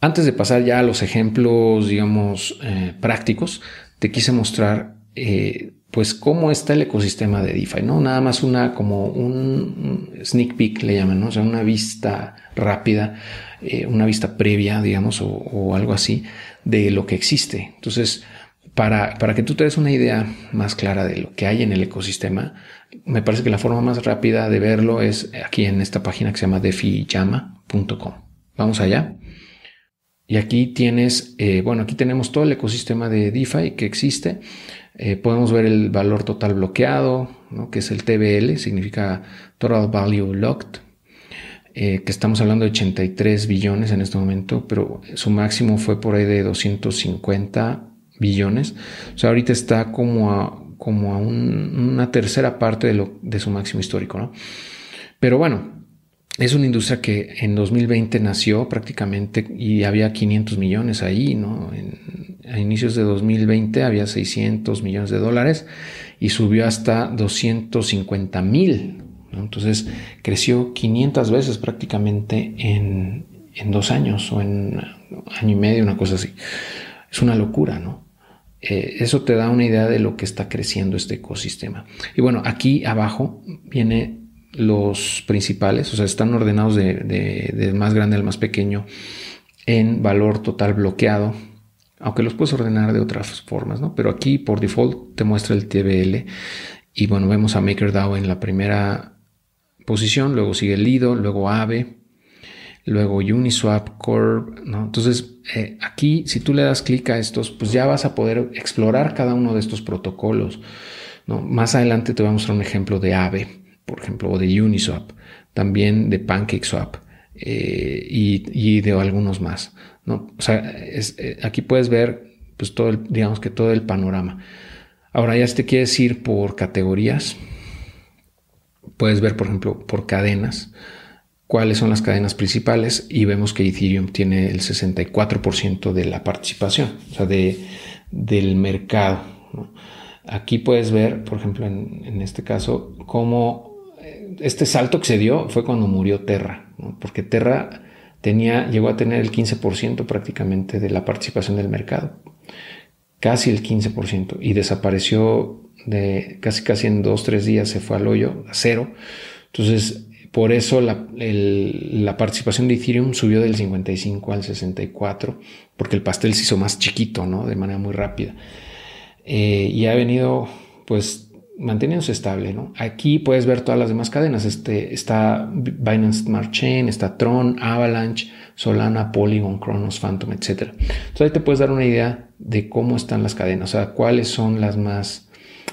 Antes de pasar ya a los ejemplos, digamos, eh, prácticos, te quise mostrar eh, pues cómo está el ecosistema de DeFi, ¿no? Nada más una como un sneak peek le llaman, ¿no? O sea, una vista rápida, eh, una vista previa, digamos, o, algo así de lo que existe. Entonces, para, para que tú te des una idea más clara de lo que hay en el ecosistema, me parece que la forma más rápida de verlo es aquí en esta página que se llama defiyama.com. Vamos allá. Y aquí tienes, eh, bueno, aquí tenemos todo el ecosistema de DeFi que existe. Eh, podemos ver el valor total bloqueado, que es el TBL, significa Total Value Locked, eh, que estamos hablando de 83 billones en este momento, pero su máximo fue por ahí de 250 billones. O sea, ahorita está como a, como a una tercera parte de, de su máximo histórico, ¿no? Pero bueno, es una industria que en 2020 nació prácticamente y había 500 millones ahí, ¿no? a inicios de 2020 había 600 millones de dólares y subió hasta 250 mil. Entonces creció 500 veces prácticamente en, dos años o en año y medio, una cosa así. Es una locura, ¿no? Eh, eso te da una idea de lo que está creciendo este ecosistema. Y bueno, aquí abajo viene los principales, o sea, están ordenados de, de más grande al más pequeño en valor total bloqueado, aunque los puedes ordenar de otras formas, ¿no? Pero aquí por default te muestra el TBL y bueno, vemos a MakerDAO en la primera posición, luego sigue Lido, luego Aave, luego Uniswap, Core, ¿no? Entonces, eh, aquí si tú le das clic a estos, pues ya vas a poder explorar cada uno de estos protocolos, ¿no? Más adelante te voy a mostrar un ejemplo de Aave, por ejemplo, o de Uniswap, también de PancakeSwap eh, y, de algunos más. ¿no? O sea, eh, aquí puedes ver, pues todo el, digamos que todo el panorama. Ahora ya si te quieres ir por categorías, puedes ver, por ejemplo, por cadenas, cuáles son las cadenas principales y vemos que Ethereum tiene el 64% de la participación, o sea, de, del mercado. Aquí puedes ver, por ejemplo, en, en, este caso, cómo este salto que se dio fue cuando murió Terra, porque Terra tenía, llegó a tener el 15% prácticamente de la participación del mercado, casi el 15%, y desapareció de casi casi en dos, tres días se fue al hoyo, a cero. Entonces, por eso la, participación de Ethereum subió del 55 al 64, porque el pastel se hizo más chiquito, ¿no? De manera muy rápida. Eh, y ha venido, pues, manteniéndose estable. ¿no? Aquí puedes ver todas las demás cadenas. Este, está Binance Smart Chain, está Tron, Avalanche, Solana, Polygon, Cronos, Phantom, etc. Entonces ahí te puedes dar una idea de cómo están las cadenas, o sea, cuáles son las más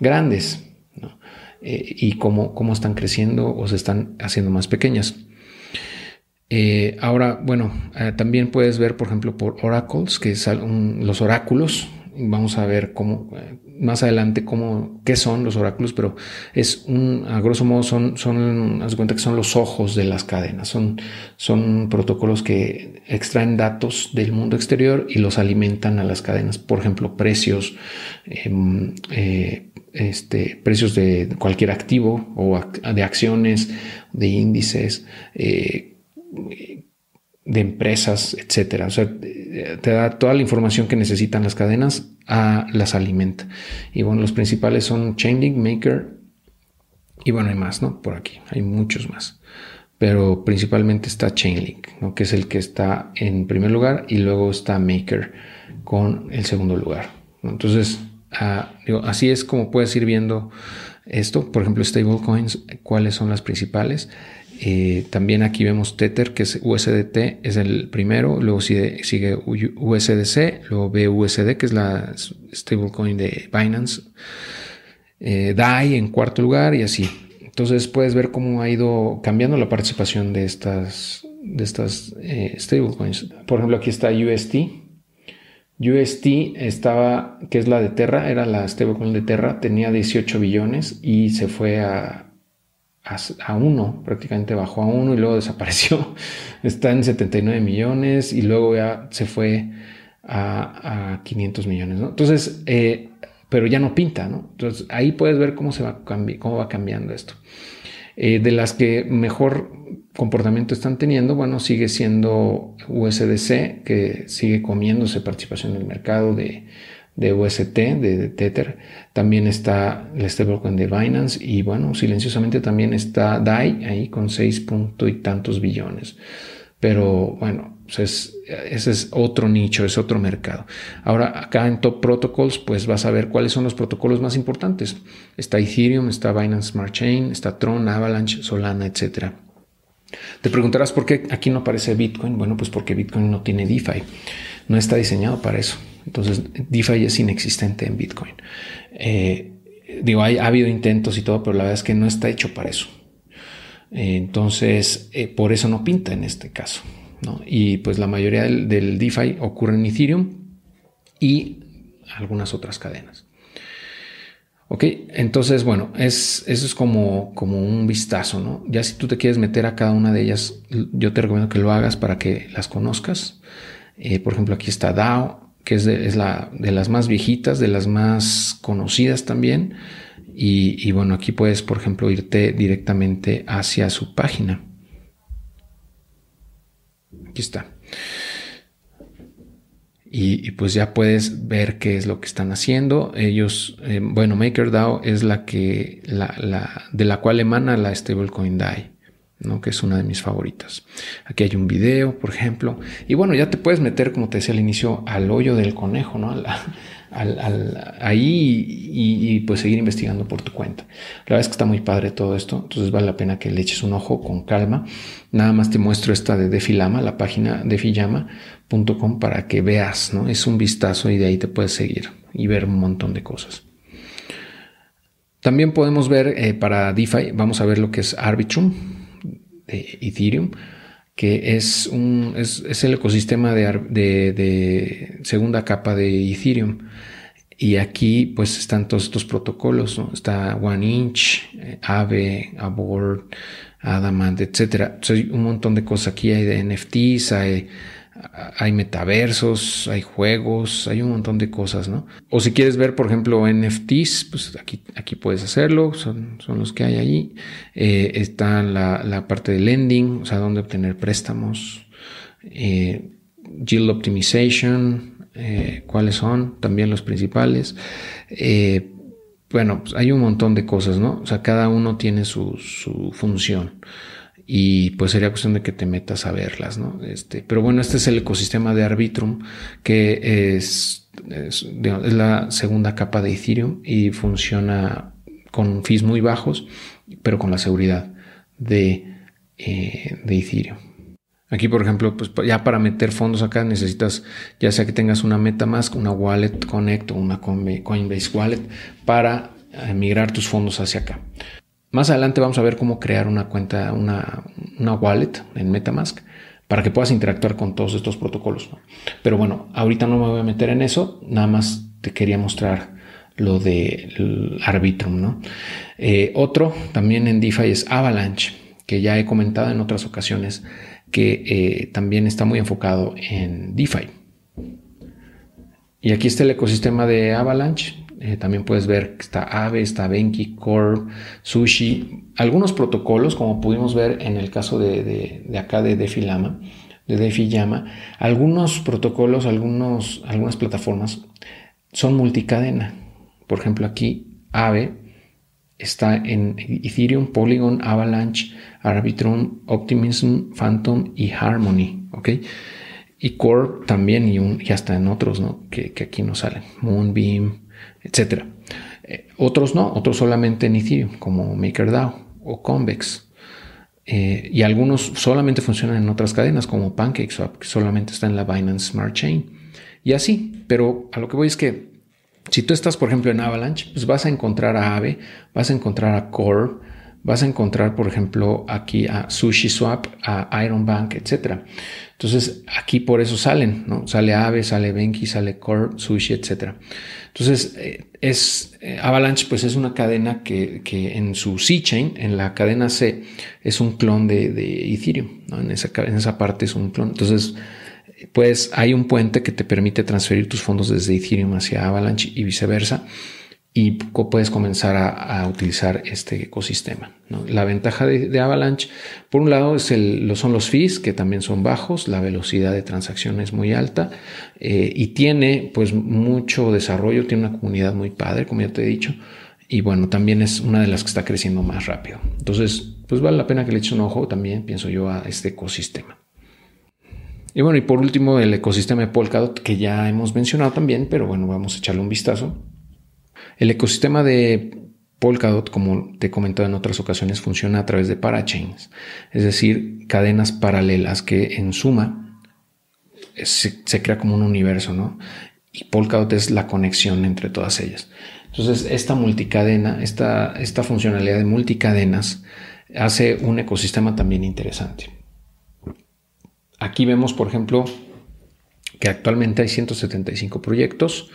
grandes eh, y cómo, cómo están creciendo o se están haciendo más pequeñas. Eh, ahora, bueno, eh, también puedes ver, por ejemplo, por oracles, que son los oráculos. Vamos a ver cómo, más adelante cómo, qué son los oráculos, pero es un, a grosso modo son, son, haz cuenta que son los ojos de las cadenas, son, son protocolos que extraen datos del mundo exterior y los alimentan a las cadenas, por ejemplo, precios, em, eh, este, precios de cualquier activo o de acciones, de índices, eh, de empresas, etcétera. Te da toda la información que necesitan las cadenas, a las alimenta. Y bueno, los principales son Chainlink, Maker y bueno, hay más, ¿no? Por aquí, hay muchos más. Pero principalmente está Chainlink, ¿no? Que es el que está en primer lugar y luego está Maker con el segundo lugar. Entonces, ah, así es como puedes ir viendo esto. Por ejemplo, stablecoins, cuáles son las principales. Eh, también aquí vemos Tether, que es USDT, es el primero, luego sigue, USDC, luego BUSD, que es la stablecoin de Binance, eh, DAI en cuarto lugar y así. Entonces puedes ver cómo ha ido cambiando la participación de estas, de estas eh, stablecoins. Por ejemplo, aquí está UST. UST estaba, que es la de Terra, era la stablecoin de Terra, tenía 18 billones y se fue a a, uno, prácticamente bajó a uno y luego desapareció. Está en 79 millones y luego ya se fue a, 500 millones. Entonces, eh, pero ya no pinta, ¿no? Entonces ahí puedes ver cómo se va, cómo va cambiando esto. Eh, de las que mejor comportamiento están teniendo? Bueno, sigue siendo USDC, que sigue comiéndose participación en el mercado de, de UST, de, Tether. También está el stablecoin de Binance y bueno, silenciosamente también está DAI ahí con seis punto y tantos billones. Pero bueno, pues ese es otro nicho, es otro mercado. Ahora, acá en Top Protocols, pues vas a ver cuáles son los protocolos más importantes. Está Ethereum, está Binance Smart Chain, está Tron, Avalanche, Solana, etc. Te preguntarás por qué aquí no aparece Bitcoin. Bueno, pues porque Bitcoin no tiene DeFi. No está diseñado para eso. Entonces, DeFi es inexistente en Bitcoin. Eh, digo, ha habido intentos y todo, pero la verdad es que no está hecho para eso. Entonces, eh, por eso no pinta en este caso. Y pues la mayoría del, DeFi ocurre en Ethereum y algunas otras cadenas. Ok, entonces, bueno, es, eso es como, un vistazo. Ya si tú te quieres meter a cada una de ellas, yo te recomiendo que lo hagas para que las conozcas. Eh, por ejemplo, aquí está DAO, que es, de, la, de las más viejitas, de las más conocidas también. Y, bueno, aquí puedes, por ejemplo, irte directamente hacia su página. Aquí está. Y, pues ya puedes ver qué es lo que están haciendo. Ellos, eh, bueno, MakerDAO es la que, la, de la cual emana la stablecoin DAI. ¿No? que es una de mis favoritas. Aquí hay un video, por ejemplo, y bueno, ya te puedes meter, como te decía al inicio, al hoyo del conejo, ¿no? al, ahí y, pues seguir investigando por tu cuenta. La verdad es que está muy padre todo esto, entonces vale la pena que le eches un ojo con calma. Nada más te muestro esta de Defilama, la página defillama.com para que veas, ¿no? Es un vistazo y de ahí te puedes seguir y ver un montón de cosas. También podemos ver eh, para DeFi, vamos a ver lo que es Arbitrum de Ethereum que es, un, es, el ecosistema de, segunda capa de Ethereum. Y aquí pues están todos estos protocolos, Está One Inch, eh, Aave, Abort, Adamant, etc. Hay un montón de cosas aquí, hay de NFTs, hay hay metaversos, hay juegos, hay un montón de cosas, ¿no? O si quieres ver, por ejemplo, NFTs, pues aquí, aquí puedes hacerlo, son, son los que hay allí. Eh, está la, parte de lending, o sea, dónde obtener préstamos, eh, yield optimization, eh, cuáles son también los principales. bueno, pues hay un montón de cosas, ¿no? O sea, cada uno tiene su, su función y pues sería cuestión de que te metas a verlas, ¿no? Este, pero bueno, este es el ecosistema de Arbitrum que es, es, la segunda capa de Ethereum y funciona con fees muy bajos, pero con la seguridad de, eh, de Ethereum. Aquí, por ejemplo, pues ya para meter fondos acá necesitas, ya sea que tengas una MetaMask, una Wallet Connect o una Coinbase Wallet para eh, migrar tus fondos hacia acá. Más adelante vamos a ver cómo crear una cuenta, una, wallet en Metamask para que puedas interactuar con todos estos protocolos. Pero bueno, ahorita no me voy a meter en eso, nada más te quería mostrar lo de Arbitrum. ¿no? Eh, otro también en DeFi es Avalanche, que ya he comentado en otras ocasiones que eh, también está muy enfocado en DeFi. Y aquí está el ecosistema de Avalanche. Eh, también puedes ver que está Ave, está Benki, Core, Sushi. Algunos protocolos, como pudimos ver en el caso de, acá de Defilama, de DefiYama, algunos protocolos, algunos, algunas plataformas son multicadena. Por ejemplo, aquí Ave está en Ethereum, Polygon, Avalanche, Arbitrum, Optimism, Phantom y Harmony. ¿ok? Y Core también y, un, hasta en otros ¿no? que, que aquí no salen. Moonbeam, etcétera. Eh, otros no, otros solamente en Ethereum, como MakerDAO o Convex. Eh, y algunos solamente funcionan en otras cadenas, como PancakeSwap, que solamente está en la Binance Smart Chain. Y así, pero a lo que voy es que si tú estás, por ejemplo, en Avalanche, pues vas a encontrar a Aave, vas a encontrar a Core, vas a encontrar, por ejemplo, aquí a SushiSwap, a Ironbank, etc. Entonces, aquí por eso salen, ¿no? Sale Aave, sale Benki, sale Core, Sushi, etc. Entonces, eh, es eh, Avalanche, pues es una cadena que, en su C-Chain, en la cadena C, es un clon de, Ethereum, ¿no? En esa, en esa parte es un clon. Entonces, pues hay un puente que te permite transferir tus fondos desde Ethereum hacia Avalanche y viceversa. Y puedes comenzar a, utilizar este ecosistema. La ventaja de, Avalanche, por un lado, es el, son los fees, que también son bajos, la velocidad de transacción es muy alta eh, y tiene pues mucho desarrollo, tiene una comunidad muy padre, como ya te he dicho, y bueno, también es una de las que está creciendo más rápido. Entonces, pues vale la pena que le eches un ojo también, pienso yo, a este ecosistema. Y bueno, y por último, el ecosistema de Polkadot, que ya hemos mencionado también, pero bueno, vamos a echarle un vistazo. El ecosistema de Polkadot, como te he comentado en otras ocasiones, funciona a través de parachains, es decir, cadenas paralelas que en suma se, crea como un universo, ¿no? Y Polkadot es la conexión entre todas ellas. Entonces, esta multicadena, esta, esta funcionalidad de multicadenas hace un ecosistema también interesante. Aquí vemos, por ejemplo, que actualmente hay 175 proyectos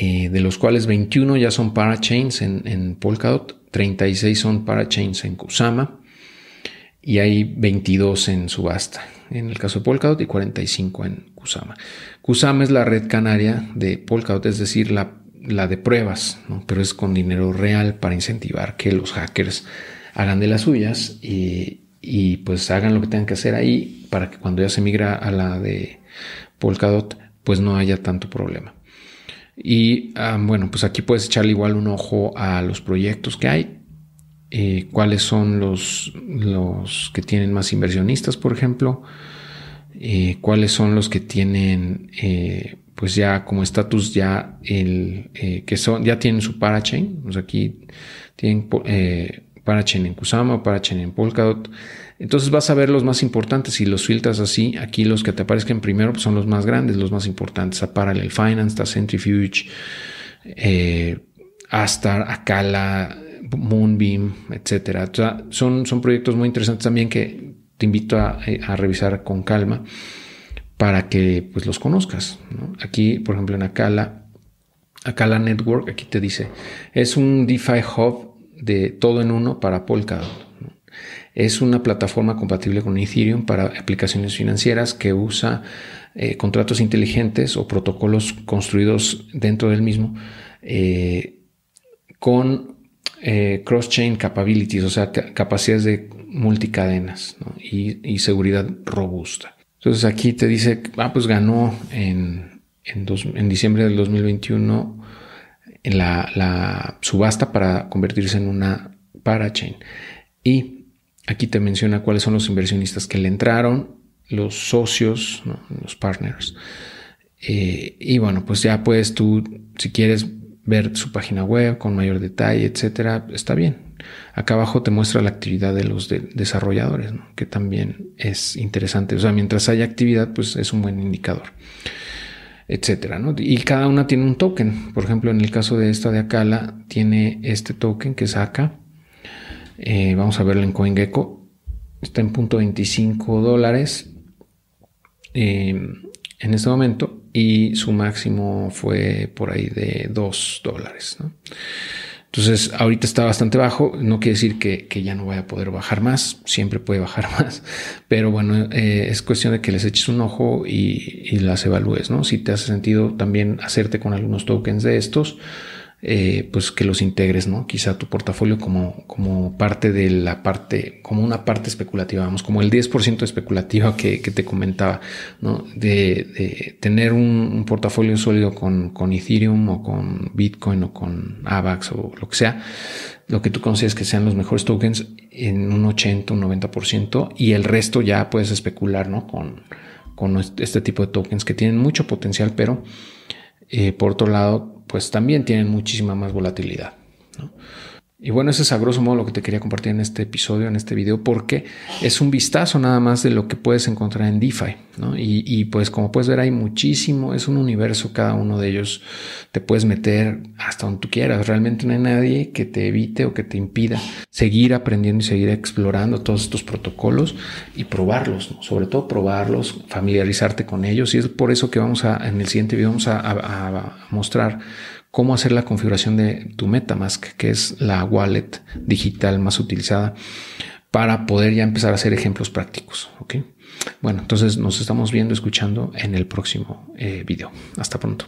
eh, de los cuales 21 ya son parachains en, en Polkadot, 36 son parachains en Kusama y hay 22 en subasta en el caso de Polkadot y 45 en Kusama. Kusama es la red canaria de Polkadot, es decir, la, la de pruebas, pero es con dinero real para incentivar que los hackers hagan de las suyas y, y pues hagan lo que tengan que hacer ahí para que cuando ya se migra a la de Polkadot pues no haya tanto problema. Y ah, bueno, pues aquí puedes echarle igual un ojo a los proyectos que hay, eh, cuáles son los, los que tienen más inversionistas, por ejemplo, eh, cuáles son los que tienen eh, pues ya como estatus ya el que son ya tienen su parachain, sea, aquí tienen parachain en Kusama parachain en Polkadot. Entonces vas a ver los más importantes y los filtras así. Aquí los que te aparezcan primero pues, son los más grandes, los más importantes. A Parallel Finance, a Centrifuge, eh, Astar, Akala, Moonbeam, etcétera. son, son proyectos muy interesantes también que te invito a, eh, revisar con calma para que pues, los conozcas. Aquí, por ejemplo, en Akala, Akala Network, aquí te dice, es un DeFi Hub de todo en uno para Polkadot. Es una plataforma compatible con Ethereum para aplicaciones financieras que usa eh, contratos inteligentes o protocolos construidos dentro del mismo eh, con eh, cross-chain capabilities, o sea, capacidades de multicadenas y, seguridad robusta. Entonces aquí te dice, ah, pues ganó en, en, diciembre del 2021 en la, la subasta para convertirse en una parachain. Y Aquí te menciona cuáles son los inversionistas que le entraron, los socios, los partners. Eh, y bueno, pues ya puedes tú, si quieres ver su página web con mayor detalle, etcétera, está bien. Acá abajo te muestra la actividad de los desarrolladores, que también es interesante. O sea, mientras haya actividad, pues es un buen indicador, etcétera. Y cada una tiene un token. Por ejemplo, en el caso de esta de Acala, tiene este token que saca eh, vamos a verlo en CoinGecko. Está en punto 25 dólares eh, en este momento y su máximo fue por ahí de 2 dólares. Entonces, ahorita está bastante bajo. No quiere decir que, ya no vaya a poder bajar más. Siempre puede bajar más. Pero bueno, eh, es cuestión de que les eches un ojo y, las evalúes, ¿no? Si te hace sentido también hacerte con algunos tokens de estos eh, pues que los integres, ¿no? Quizá tu portafolio como, como parte de la parte, como una parte especulativa, vamos, como el 10% especulativa que, te comentaba, ¿no? De, tener un, portafolio sólido con, con Ethereum o con Bitcoin o con AVAX o lo que sea, lo que tú consideres que sean los mejores tokens en un 80, un 90% y el resto ya puedes especular, ¿no? Con, con este tipo de tokens que tienen mucho potencial, pero eh, por otro lado, pues también tienen muchísima más volatilidad. Y bueno, ese es a grosso modo lo que te quería compartir en este episodio, en este video, porque es un vistazo nada más de lo que puedes encontrar en DeFi. Y, pues como puedes ver hay muchísimo, es un universo cada uno de ellos. Te puedes meter hasta donde tú quieras. Realmente no hay nadie que te evite o que te impida seguir aprendiendo y seguir explorando todos estos protocolos y probarlos, sobre todo probarlos, familiarizarte con ellos. Y es por eso que vamos a, en el siguiente video vamos a mostrar cómo hacer la configuración de tu MetaMask, que es la wallet digital más utilizada para poder ya empezar a hacer ejemplos prácticos. ¿ok? Bueno, entonces nos estamos viendo, escuchando en el próximo eh, video. Hasta pronto.